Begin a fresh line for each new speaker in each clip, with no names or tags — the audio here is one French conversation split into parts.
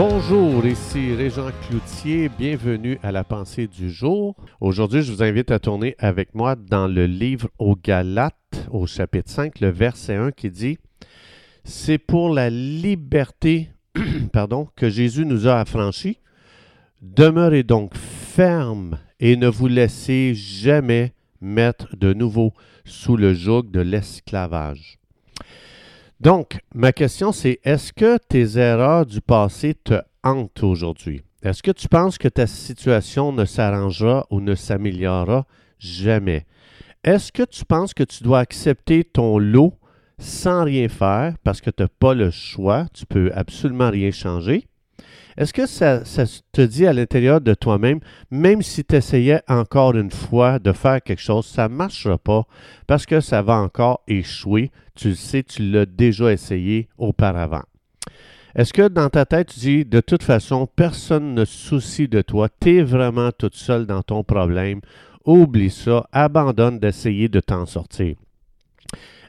Bonjour, ici Régent Cloutier, bienvenue à la pensée du jour. Aujourd'hui, je vous invite à tourner avec moi dans le livre aux Galates, au chapitre 5, le verset 1 qui dit C'est pour la liberté pardon, que Jésus nous a affranchis. Demeurez donc ferme et ne vous laissez jamais mettre de nouveau sous le joug de l'esclavage. Donc, ma question c'est, est-ce que tes erreurs du passé te hantent aujourd'hui? Est-ce que tu penses que ta situation ne s'arrangera ou ne s'améliorera jamais? Est-ce que tu penses que tu dois accepter ton lot sans rien faire parce que tu n'as pas le choix, tu peux absolument rien changer? Est-ce que ça, te dit à l'intérieur de toi-même, même si tu essayais encore une fois de faire quelque chose, ça ne marchera pas parce que ça va encore échouer. Tu le sais, tu l'as déjà essayé auparavant. Est-ce que dans ta tête, tu dis, de toute façon, personne ne soucie de toi, tu es vraiment toute seule dans ton problème, oublie ça, abandonne d'essayer de t'en sortir.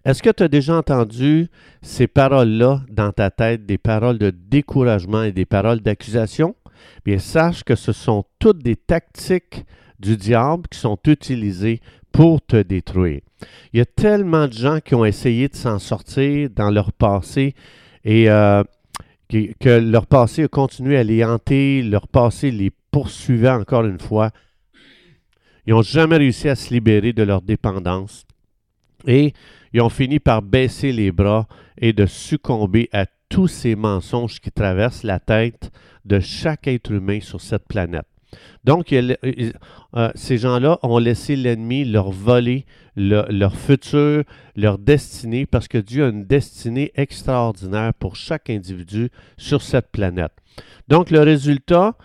Est-ce que tu as déjà entendu ces paroles-là dans ta tête, des paroles de découragement et des paroles d'accusation? Bien, sache que ce sont toutes des tactiques du diable qui sont utilisées pour te détruire. Il y a tellement de gens qui ont essayé de s'en sortir dans leur passé et euh, que leur passé a continué à les hanter, leur passé les poursuivait encore une fois. Ils n'ont jamais réussi à se libérer de leur dépendance. Et ils ont fini par baisser les bras et de succomber à tous ces mensonges qui traversent la tête de chaque être humain sur cette planète. Donc, euh, ces gens-là ont laissé l'ennemi leur voler leur futur, leur destinée, parce que Dieu a une destinée extraordinaire pour chaque individu sur cette planète. Donc, le résultat,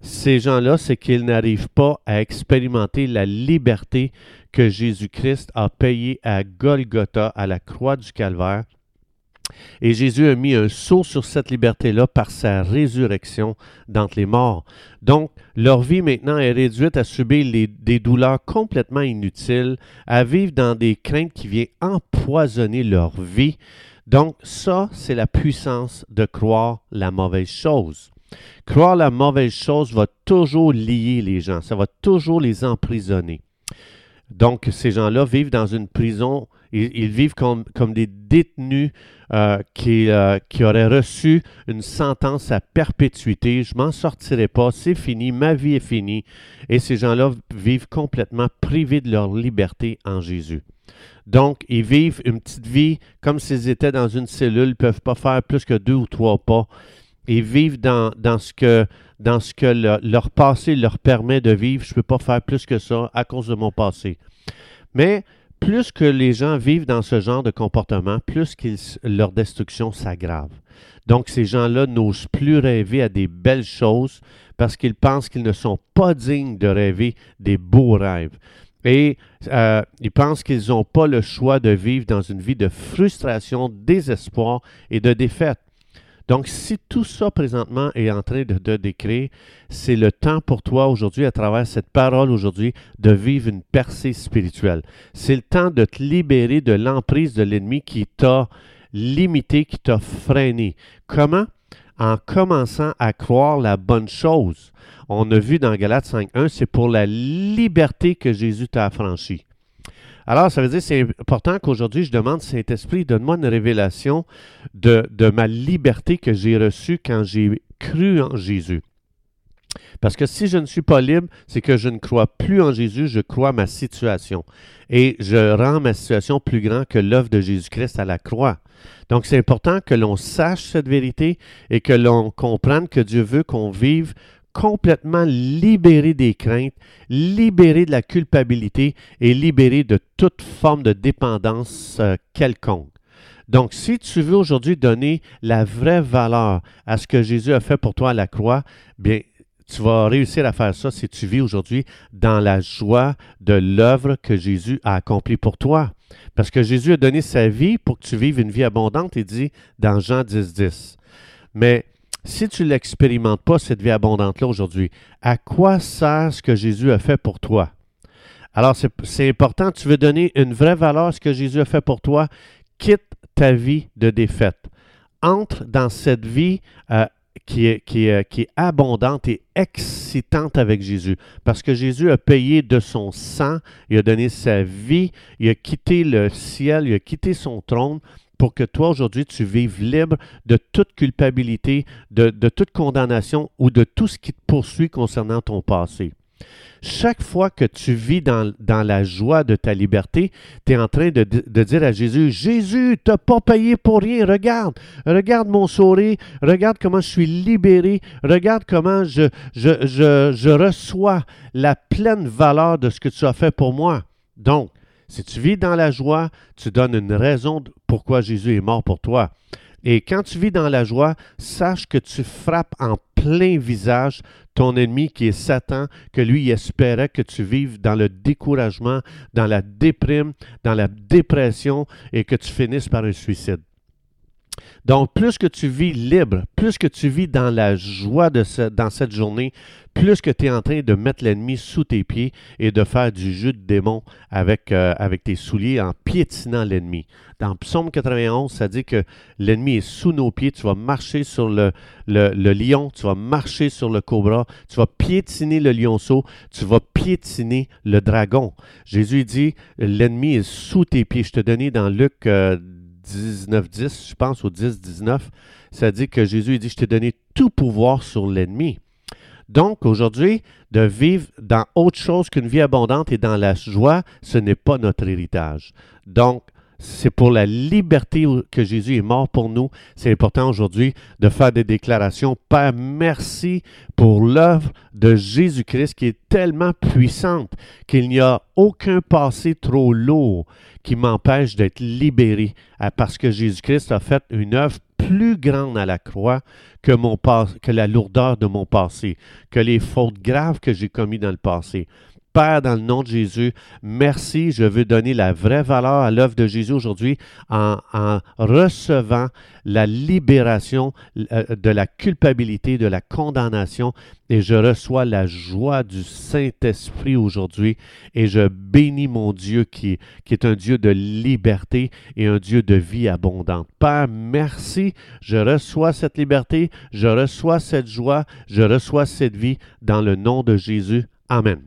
ces gens-là, c'est qu'ils n'arrivent pas à expérimenter la liberté que Jésus-Christ a payée à Golgotha, à la croix du Calvaire. Et Jésus a mis un saut sur cette liberté-là par sa résurrection d'entre les morts. Donc, leur vie maintenant est réduite à subir des douleurs complètement inutiles, à vivre dans des craintes qui viennent empoisonner leur vie. Donc, ça, c'est la puissance de croire la mauvaise chose. Croire la mauvaise chose va toujours lier les gens, ça va toujours les emprisonner. Donc, ces gens-là vivent dans une prison, ils, vivent comme, des détenus euh, qui, euh, qui, auraient reçu une sentence à perpétuité. Je m'en sortirai pas, c'est fini, ma vie est finie. Et ces gens-là vivent complètement privés de leur liberté en Jésus. Donc, ils vivent une petite vie comme s'ils étaient dans une cellule, ils ne peuvent pas faire plus que deux ou trois pas et vivent dans, ce que leur passé leur permet de vivre. Je ne peux pas faire plus que ça à cause de mon passé. Mais plus que les gens vivent dans ce genre de comportement, plus leur destruction s'aggrave. Donc ces gens-là n'osent plus rêver à des belles choses parce qu'ils pensent qu'ils ne sont pas dignes de rêver des beaux rêves. Et euh, ils pensent qu'ils n'ont pas le choix de vivre dans une vie de frustration, désespoir et de défaite. Donc, si tout ça présentement est en train de te décrire, c'est le temps pour toi aujourd'hui, à travers cette parole aujourd'hui, de vivre une percée spirituelle. C'est le temps de te libérer de l'emprise de l'ennemi qui t'a limité, qui t'a freiné. Comment? En commençant à croire la bonne chose. On a vu dans Galates 5.1, c'est pour la liberté que Jésus t'a affranchi. Alors, ça veut dire c'est important qu'aujourd'hui, je demande, Saint-Esprit, donne-moi une révélation de, de ma liberté que j'ai reçue quand j'ai cru en Jésus. Parce que si je ne suis pas libre, c'est que je ne crois plus en Jésus, je crois ma situation. Et je rends ma situation plus grande que l'œuvre de Jésus-Christ à la croix. Donc c'est important que l'on sache cette vérité et que l'on comprenne que Dieu veut qu'on vive complètement libéré des craintes, libéré de la culpabilité et libéré de toute forme de dépendance euh, quelconque. Donc, si tu veux aujourd'hui donner la vraie valeur à ce que Jésus a fait pour toi à la croix, bien, tu vas réussir à faire ça si tu vis aujourd'hui dans la joie de l'œuvre que Jésus a accomplie pour toi. Parce que Jésus a donné sa vie pour que tu vives une vie abondante, il dit dans Jean 10, 10. Mais si tu ne l'expérimentes pas, cette vie abondante-là aujourd'hui, à quoi sert ce que Jésus a fait pour toi? Alors, c'est important, tu veux donner une vraie valeur à ce que Jésus a fait pour toi, quitte ta vie de défaite. Entre dans cette vie euh, qui est, qui, est, qui est abondante et excitante avec Jésus. Parce que Jésus a payé de son sang, il a donné sa vie, il a quitté le ciel, il a quitté son trône pour que toi, aujourd'hui, tu vives libre de toute culpabilité, de, toute condamnation ou de tout ce qui te poursuit concernant ton passé. Chaque fois que tu vis dans, la joie de ta liberté, tu es en train de, dire à Jésus, Jésus, tu n'as pas payé pour rien, regarde, regarde mon sourire, regarde comment je suis libéré, regarde comment je, je reçois la pleine valeur de ce que tu as fait pour moi. Donc, si tu vis dans la joie, tu donnes une raison pourquoi Jésus est mort pour toi. Et quand tu vis dans la joie, sache que tu frappes en plein visage ton ennemi qui est Satan, que lui espérait que tu vives dans le découragement, dans la déprime, dans la dépression et que tu finisses par un suicide. Donc, plus que tu vis libre, plus que tu vis dans la joie de dans cette journée, plus que tu es en train de mettre l'ennemi sous tes pieds et de faire du jeu de démon avec, euh, avec tes souliers en piétinant l'ennemi. Dans Psaume 91, ça dit que l'ennemi est sous nos pieds. Tu vas marcher sur le, lion, tu vas marcher sur le cobra, tu vas piétiner le lionceau, tu vas piétiner le dragon. Jésus dit, l'ennemi est sous tes pieds. Je te donnais dans Luc euh, 19, 10, je pense, au 10, 19, ça dit que Jésus dit, je t'ai donné tout pouvoir sur l'ennemi. Donc, aujourd'hui, de vivre dans autre chose qu'une vie abondante et dans la joie, ce n'est pas notre héritage. Donc, c'est pour la liberté que Jésus est mort pour nous. C'est important aujourd'hui de faire des déclarations. Père, merci pour l'œuvre de Jésus-Christ qui est tellement puissante qu'il n'y a aucun passé trop lourd qui m'empêche d'être libéré parce que Jésus-Christ a fait une œuvre plus grande à la croix que, que la lourdeur de mon passé, que les fautes graves que j'ai commises dans le passé. Père, dans le nom de Jésus, merci. Je veux donner la vraie valeur à l'œuvre de Jésus aujourd'hui en, recevant la libération euh, de la culpabilité, de la condamnation. Et je reçois la joie du Saint-Esprit aujourd'hui. Et je bénis mon Dieu qui, qui est un Dieu de liberté et un Dieu de vie abondante. Père, merci. Je reçois cette liberté. Je reçois cette joie. Je reçois cette vie dans le nom de Jésus. Amen.